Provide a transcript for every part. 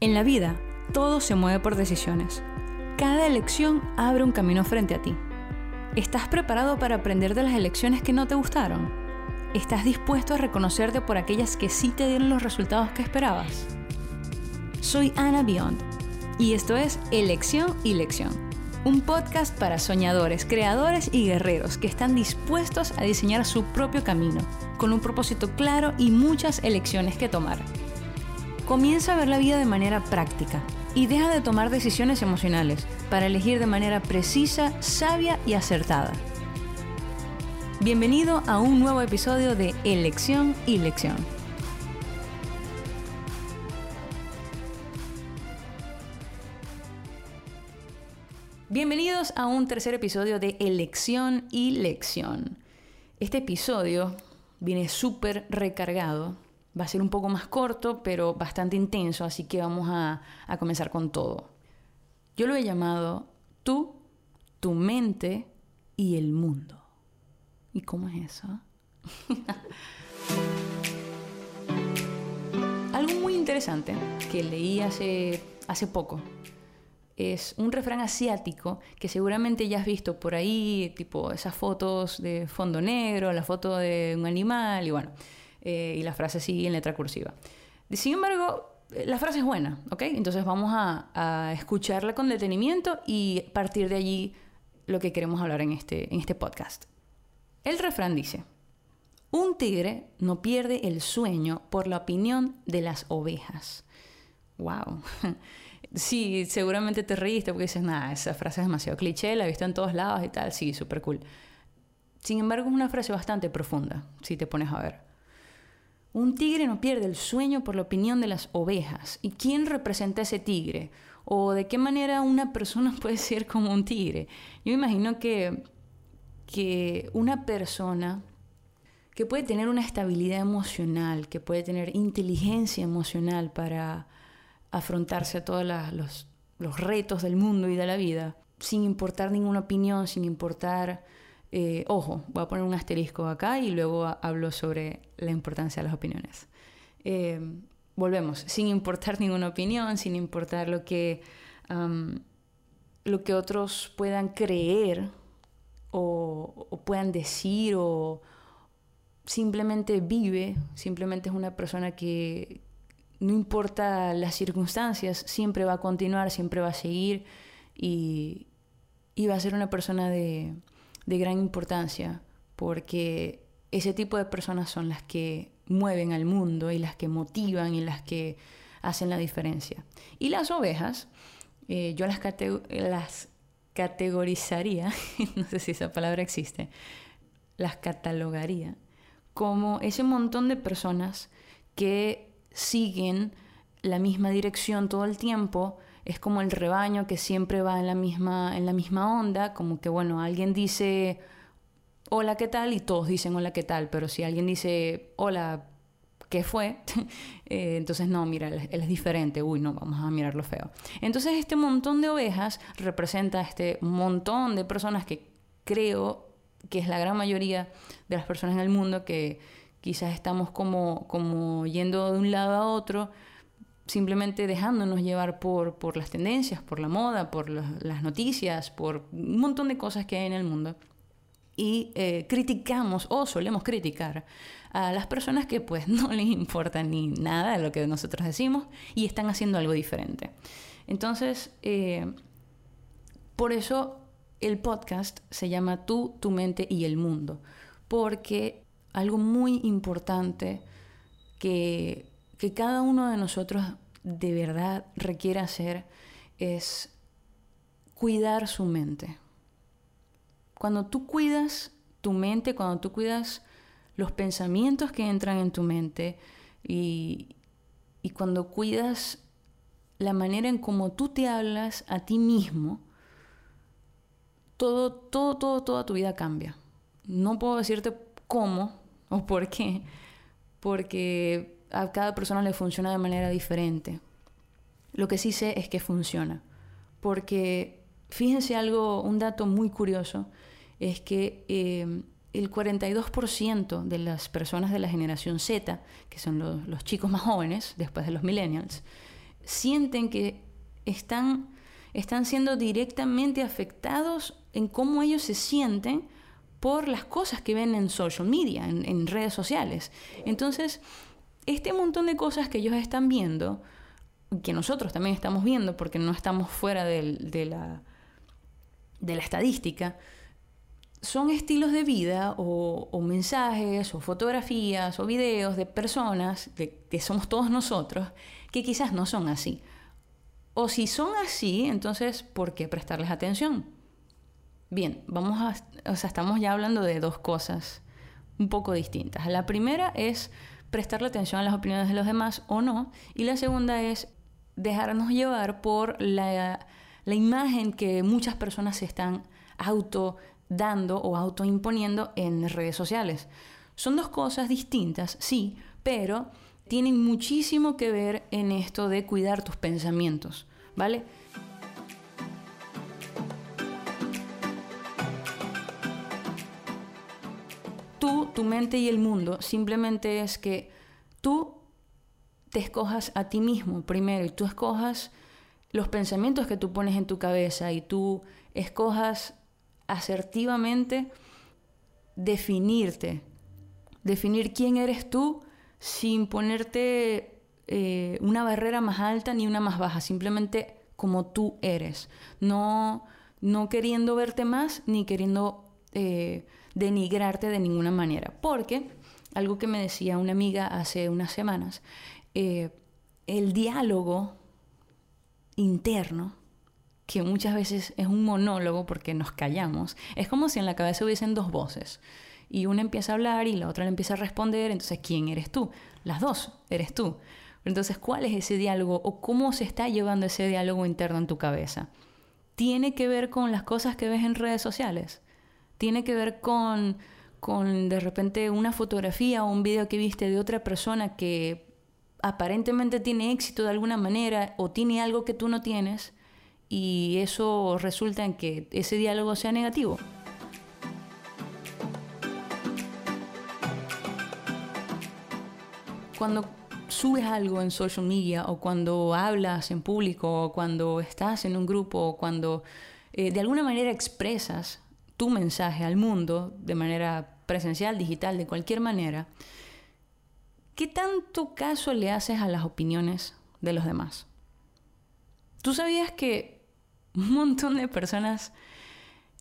En la vida, todo se mueve por decisiones. Cada elección abre un camino frente a ti. ¿Estás preparado para aprender de las elecciones que no te gustaron? ¿Estás dispuesto a reconocerte por aquellas que sí te dieron los resultados que esperabas? Soy Ana Beyond y esto es Elección y Lección, un podcast para soñadores, creadores y guerreros que están dispuestos a diseñar su propio camino, con un propósito claro y muchas elecciones que tomar. Comienza a ver la vida de manera práctica y deja de tomar decisiones emocionales para elegir de manera precisa, sabia y acertada. Bienvenido a un nuevo episodio de Elección y Lección. Bienvenidos a un tercer episodio de Elección y Lección. Este episodio viene súper recargado Va a ser un poco más corto, pero bastante intenso, así que vamos a, comenzar con todo. Yo lo he llamado tú, tu mente y el mundo. ¿Y cómo es eso? Algo muy interesante que leí hace, hace poco es un refrán asiático que seguramente ya has visto por ahí, tipo esas fotos de fondo negro, la foto de un animal y bueno, eh, y la frase sigue en letra cursiva. Sin embargo, la frase es buena, ¿ok? Entonces vamos a, escucharla con detenimiento y partir de allí lo que queremos hablar en este, en este podcast. El refrán dice, un tigre no pierde el sueño por la opinión de las ovejas. ¡Wow! Sí, seguramente te reíste porque dices, nada, esa frase es demasiado cliché, la he visto en todos lados y tal, sí, súper cool. Sin embargo, es una frase bastante profunda, si te pones a ver. Un tigre no pierde el sueño por la opinión de las ovejas. ¿Y quién representa a ese tigre? ¿O de qué manera una persona puede ser como un tigre? Yo imagino que, que una persona que puede tener una estabilidad emocional, que puede tener inteligencia emocional para afrontarse a todos los, los retos del mundo y de la vida, sin importar ninguna opinión, sin importar eh, ojo, voy a poner un asterisco acá y luego hablo sobre la importancia de las opiniones. Eh, volvemos, sin importar ninguna opinión, sin importar lo que, lo que otros puedan creer o, puedan decir o simplemente vive, simplemente es una persona que no importa las circunstancias, siempre va a continuar, siempre va a seguir y va a ser una persona de, de gran importancia porque ese tipo de personas son las que mueven al mundo y las que motivan y las que hacen la diferencia. Y las ovejas, eh, yo las, las categorizaría, no sé si esa palabra existe, las catalogaría como ese montón de personas que siguen la misma dirección todo el tiempo, es como el rebaño que siempre va en la misma, en la misma onda, como que bueno, alguien dice hola, ¿qué tal? y todos dicen hola, ¿qué tal? Pero si alguien dice hola, ¿qué fue? Eh, entonces no, mira, él, es diferente, uy, no, vamos a mirarlo feo. Entonces este montón de ovejas representa este montón de personas que creo que es la gran mayoría de las personas en el mundo que quizás estamos como, como yendo de un lado a otro, simplemente dejándonos llevar por, por las tendencias, por la moda, por las noticias, por un montón de cosas que hay en el mundo. Y eh, criticamos o solemos criticar a las personas que pues no les importa ni nada de lo que nosotros decimos y están haciendo algo diferente. Entonces, eh, por eso el podcast se llama Tú, tu mente y el mundo. Porque algo muy importante que que cada uno de nosotros de verdad requiere hacer es cuidar su mente. Cuando tú cuidas tu mente, cuando tú cuidas los pensamientos que entran en tu mente y, y cuando cuidas la manera en cómo tú te hablas a ti mismo, todo, todo, todo, toda tu vida cambia. No puedo decirte cómo o por qué, porque a cada persona le funciona de manera diferente. Lo que sí sé es que funciona. Porque fíjense algo, un dato muy curioso, es que eh, el 42% de las personas de la generación Z, que son los, chicos más jóvenes, después de los millennials, sienten que están, están siendo directamente afectados en cómo ellos se sienten por las cosas que ven en social media, en, redes sociales. Entonces, este montón de cosas que ellos están viendo, que nosotros también estamos viendo porque no estamos fuera de, la, de la estadística, son estilos de vida o, mensajes o fotografías o videos de personas que somos todos nosotros que quizás no son así. O si son así, entonces, ¿por qué prestarles atención? Bien, vamos a, o sea, estamos ya hablando de dos cosas un poco distintas. La primera es prestarle atención a las opiniones de los demás o no, y la segunda es dejarnos llevar por la, la imagen que muchas personas se están auto dando o autoimponiendo en redes sociales. Son dos cosas distintas, sí, pero tienen muchísimo que ver en esto de cuidar tus pensamientos, ¿vale? Tu mente y el mundo simplemente es que tú te escojas a ti mismo primero y tú escojas los pensamientos que tú pones en tu cabeza y tú escojas asertivamente definirte, definir quién eres tú sin ponerte eh, una barrera más alta ni una más baja, simplemente como tú eres, no, no queriendo verte más ni queriendo eh, denigrarte de ninguna manera, porque algo que me decía una amiga hace unas semanas, eh, el diálogo interno que muchas veces es un monólogo porque nos callamos, es como si en la cabeza hubiesen dos voces y una empieza a hablar y la otra le empieza a responder, entonces ¿quién eres tú? Las dos, eres tú. Entonces, ¿cuál es ese diálogo o cómo se está llevando ese diálogo interno en tu cabeza? Tiene que ver con las cosas que ves en redes sociales. Tiene que ver con, con de repente una fotografía o un video que viste de otra persona que aparentemente tiene éxito de alguna manera o tiene algo que tú no tienes y eso resulta en que ese diálogo sea negativo. Cuando subes algo en social media o cuando hablas en público o cuando estás en un grupo o cuando eh, de alguna manera expresas tu mensaje al mundo de manera presencial, digital, de cualquier manera, ¿qué tanto caso le haces a las opiniones de los demás? ¿Tú sabías que un montón de personas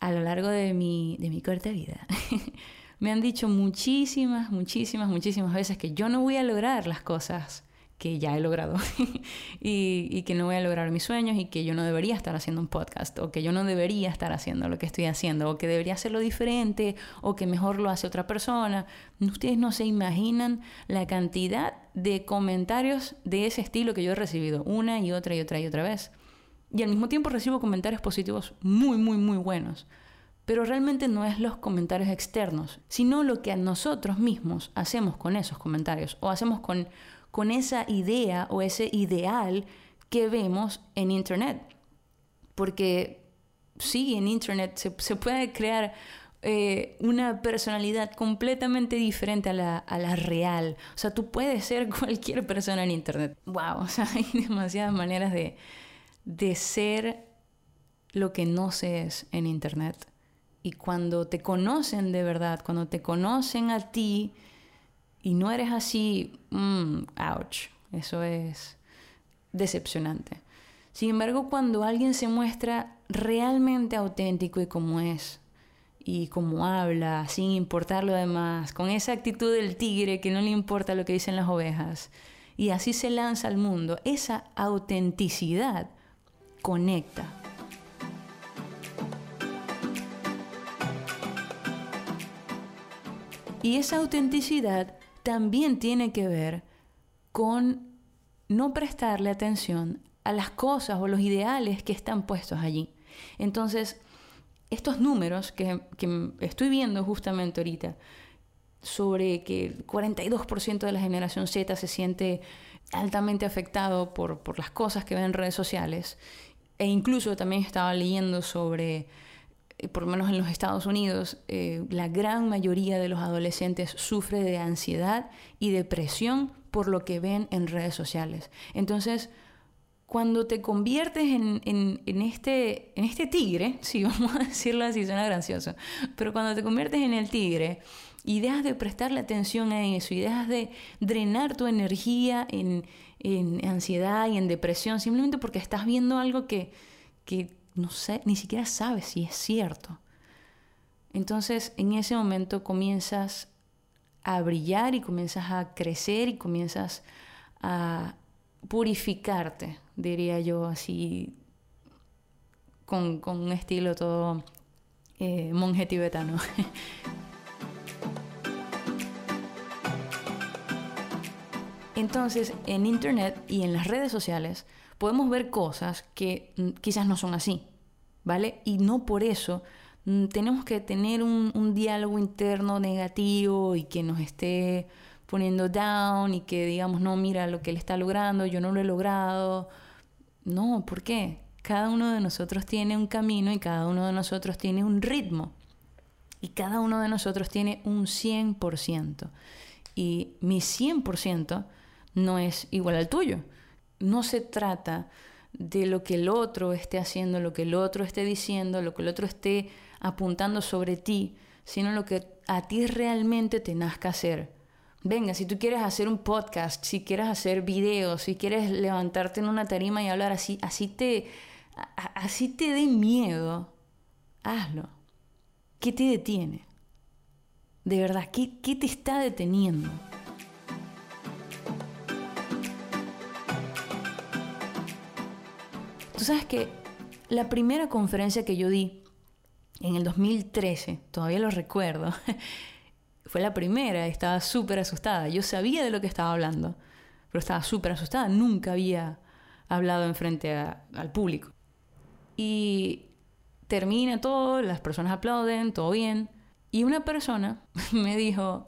a lo largo de mi, de mi corta vida me han dicho muchísimas, muchísimas, muchísimas veces que yo no voy a lograr las cosas que ya he logrado y, que no voy a lograr mis sueños y que yo no debería estar haciendo un podcast o que yo no debería estar haciendo lo que estoy haciendo o que debería hacerlo diferente o que mejor lo hace otra persona. Ustedes no se imaginan la cantidad de comentarios de ese estilo que yo he recibido una y otra y otra y otra vez. Y al mismo tiempo recibo comentarios positivos muy, muy, muy buenos. Pero realmente no es los comentarios externos, sino lo que nosotros mismos hacemos con esos comentarios o hacemos con, con esa idea o ese ideal que vemos en Internet. Porque sí, en Internet se, puede crear eh, una personalidad completamente diferente a la, a la, real. O sea, tú puedes ser cualquier persona en Internet. ¡Wow! O sea, hay demasiadas maneras de, de ser lo que no se es en Internet. Y cuando te conocen de verdad, cuando te conocen a ti y no eres así, mmm, ouch, eso es decepcionante. Sin embargo, cuando alguien se muestra realmente auténtico y como es, y como habla, sin importar lo demás, con esa actitud del tigre que no le importa lo que dicen las ovejas, y así se lanza al mundo, esa autenticidad conecta. Y esa autenticidad también tiene que ver con no prestarle atención a las cosas o los ideales que están puestos allí. Entonces, estos números que, estoy viendo justamente ahorita, sobre que el 42% de la generación Z se siente altamente afectado por, por las cosas que ven en redes sociales e incluso también estaba leyendo sobre, por lo menos en los Estados Unidos, eh, la gran mayoría de los adolescentes sufre de ansiedad y depresión por lo que ven en redes sociales. Entonces, cuando te conviertes en, en, este, en este tigre, sí, vamos a decirlo así, suena gracioso, pero cuando te conviertes en el tigre y dejas de prestarle atención a eso y dejas de drenar tu energía en, en ansiedad y en depresión simplemente porque estás viendo algo que, que no sé, ni siquiera sabes si es cierto. Entonces en ese momento comienzas a brillar y comienzas a crecer y comienzas a purificarte, diría yo así, con, un estilo todo eh, monje tibetano. Entonces, en Internet y en las redes sociales podemos ver cosas que mm, quizás no son así, ¿vale? Y no por eso mm, tenemos que tener un, diálogo interno negativo y que nos esté poniendo down y que digamos, no, mira lo que él está logrando, yo no lo he logrado. No, ¿por qué? Cada uno de nosotros tiene un camino y cada uno de nosotros tiene un ritmo. Y cada uno de nosotros tiene un 100%. Y mi 100% no es igual al tuyo. No se trata de lo que el otro esté haciendo, lo que el otro esté diciendo, lo que el otro esté apuntando sobre ti, sino lo que a ti realmente te nazca hacer. Venga, si tú quieres hacer un podcast, si quieres hacer videos, si quieres levantarte en una tarima y hablar así, así te, así te dé miedo, hazlo. ¿Qué te detiene? De verdad, ¿qué, qué te está deteniendo? Tú sabes que la primera conferencia que yo di en el 2013, todavía lo recuerdo, fue la primera, estaba súper asustada. Yo sabía de lo que estaba hablando, pero estaba súper asustada. Nunca había hablado en frente al público. Y termina todo, las personas aplauden, todo bien. Y una persona me dijo,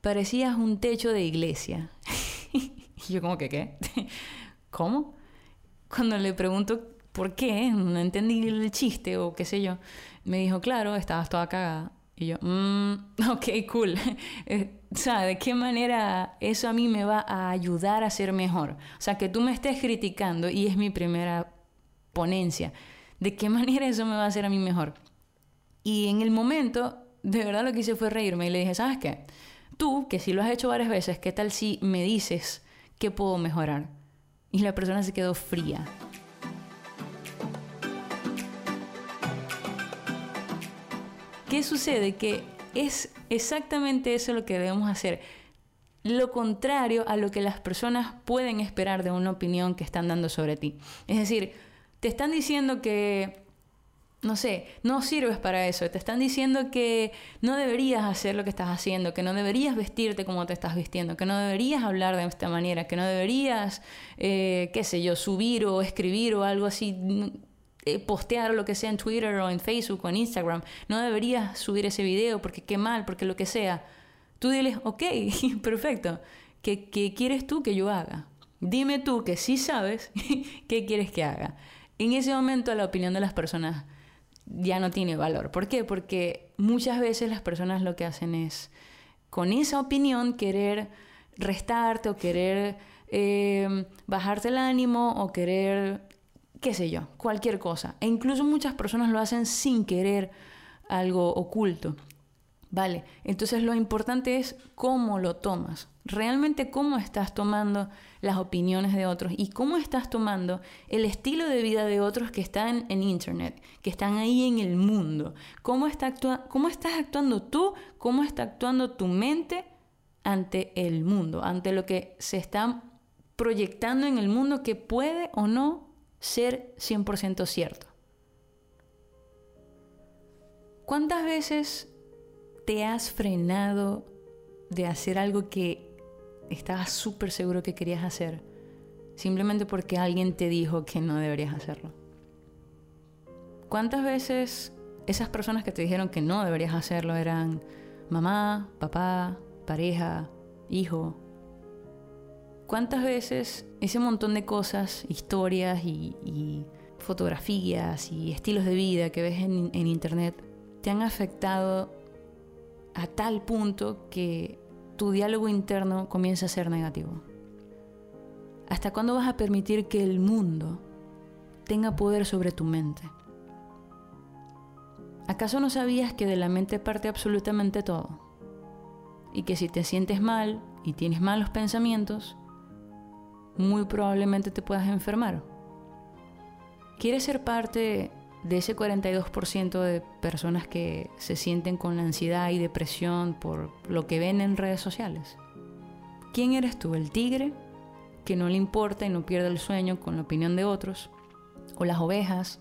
parecías un techo de iglesia. y yo como que, ¿qué? ¿Cómo? Cuando le pregunto por qué, no entendí el chiste o qué sé yo, me dijo, claro, estabas toda cagada. Y yo, mmm, ok, cool. Eh, o sea, ¿de qué manera eso a mí me va a ayudar a ser mejor? O sea, que tú me estés criticando y es mi primera ponencia. ¿De qué manera eso me va a hacer a mí mejor? Y en el momento, de verdad lo que hice fue reírme y le dije, ¿sabes qué? Tú, que si lo has hecho varias veces, ¿qué tal si me dices qué puedo mejorar? Y la persona se quedó fría. ¿Qué sucede? Que es exactamente eso lo que debemos hacer. Lo contrario a lo que las personas pueden esperar de una opinión que están dando sobre ti. Es decir, te están diciendo que, no sé, no sirves para eso. Te están diciendo que no deberías hacer lo que estás haciendo, que no deberías vestirte como te estás vistiendo, que no deberías hablar de esta manera, que no deberías, eh, qué sé yo, subir o escribir o algo así eh, postear lo que sea en Twitter o en Facebook o en Instagram. No deberías subir ese video porque qué mal, porque lo que sea. Tú diles, ok, perfecto. ¿Qué, ¿Qué quieres tú que yo haga? Dime tú que sí sabes qué quieres que haga. En ese momento la opinión de las personas ya no tiene valor. ¿Por qué? Porque muchas veces las personas lo que hacen es, con esa opinión, querer restarte o querer eh, bajarte el ánimo o querer qué sé yo, cualquier cosa. E incluso muchas personas lo hacen sin querer algo oculto. Vale, entonces lo importante es cómo lo tomas, realmente cómo estás tomando las opiniones de otros y cómo estás tomando el estilo de vida de otros que están en Internet, que están ahí en el mundo. ¿Cómo, está cómo estás actuando tú? ¿Cómo está actuando tu mente ante el mundo, ante lo que se está proyectando en el mundo que puede o no ser 100% cierto. ¿Cuántas veces te has frenado de hacer algo que estabas súper seguro que querías hacer simplemente porque alguien te dijo que no deberías hacerlo? ¿Cuántas veces esas personas que te dijeron que no deberías hacerlo eran mamá, papá, pareja, hijo, ¿Cuántas veces ese montón de cosas, historias y, fotografías y estilos de vida que ves en, internet te han afectado a tal punto que tu diálogo interno comienza a ser negativo? ¿Hasta cuándo vas a permitir que el mundo tenga poder sobre tu mente? ¿Acaso no sabías que de la mente parte absolutamente todo? Y que si te sientes mal y tienes malos pensamientos, muy probablemente te puedas enfermar. ¿Quieres ser parte de ese 42% de personas que se sienten con ansiedad y depresión por lo que ven en redes sociales? ¿Quién eres tú? ¿El tigre que no le importa y no pierde el sueño con la opinión de otros? ¿O las ovejas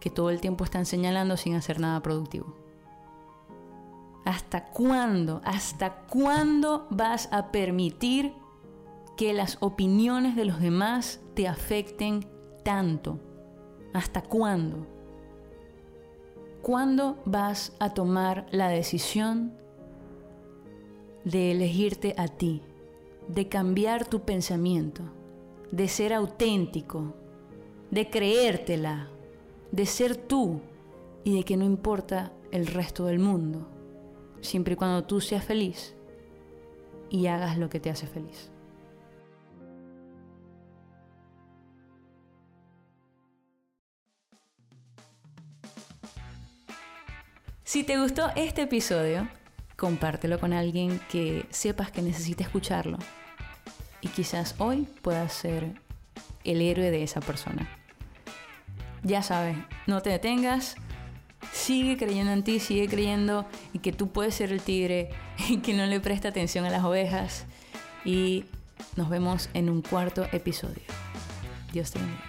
que todo el tiempo están señalando sin hacer nada productivo? ¿Hasta cuándo? ¿Hasta cuándo vas a permitir que las opiniones de los demás te afecten tanto? ¿Hasta cuándo? ¿Cuándo vas a tomar la decisión de elegirte a ti, de cambiar tu pensamiento, de ser auténtico, de creértela, de ser tú y de que no importa el resto del mundo, siempre y cuando tú seas feliz y hagas lo que te hace feliz? Si te gustó este episodio, compártelo con alguien que sepas que necesita escucharlo. Y quizás hoy puedas ser el héroe de esa persona. Ya sabes, no te detengas, sigue creyendo en ti, sigue creyendo en que tú puedes ser el tigre y que no le presta atención a las ovejas. Y nos vemos en un cuarto episodio. Dios te bendiga.